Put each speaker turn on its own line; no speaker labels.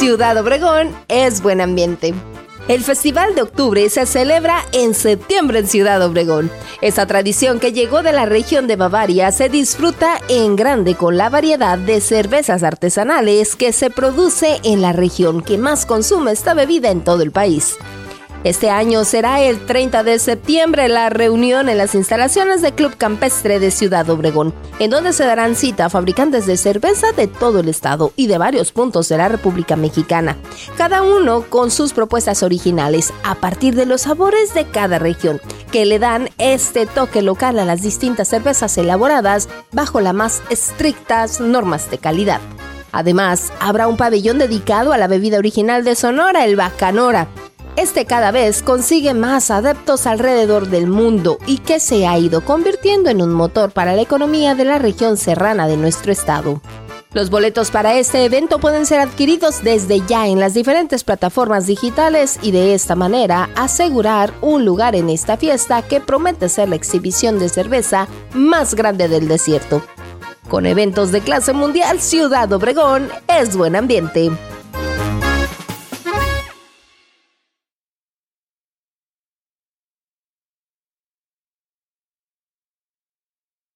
Ciudad Obregón es buen ambiente. El Festival de Octubre se celebra en septiembre en Ciudad Obregón. Esta tradición que llegó de la región de Bavaria se disfruta en grande con la variedad de cervezas artesanales que se produce en la región que más consume esta bebida en todo el país. Este año será el 30 de septiembre la reunión en las instalaciones del Club Campestre de Ciudad Obregón, en donde se darán cita a fabricantes de cerveza de todo el estado y de varios puntos de la República Mexicana, cada uno con sus propuestas originales a partir de los sabores de cada región, que le dan este toque local a las distintas cervezas elaboradas bajo las más estrictas normas de calidad. Además, habrá un pabellón dedicado a la bebida original de Sonora, el Bacanora, este cada vez consigue más adeptos alrededor del mundo y que se ha ido convirtiendo en un motor para la economía de la región serrana de nuestro estado. Los boletos para este evento pueden ser adquiridos desde ya en las diferentes plataformas digitales y de esta manera asegurar un lugar en esta fiesta que promete ser la exhibición de cerveza más grande del desierto. Con eventos de clase mundial, Ciudad Obregón es buen ambiente.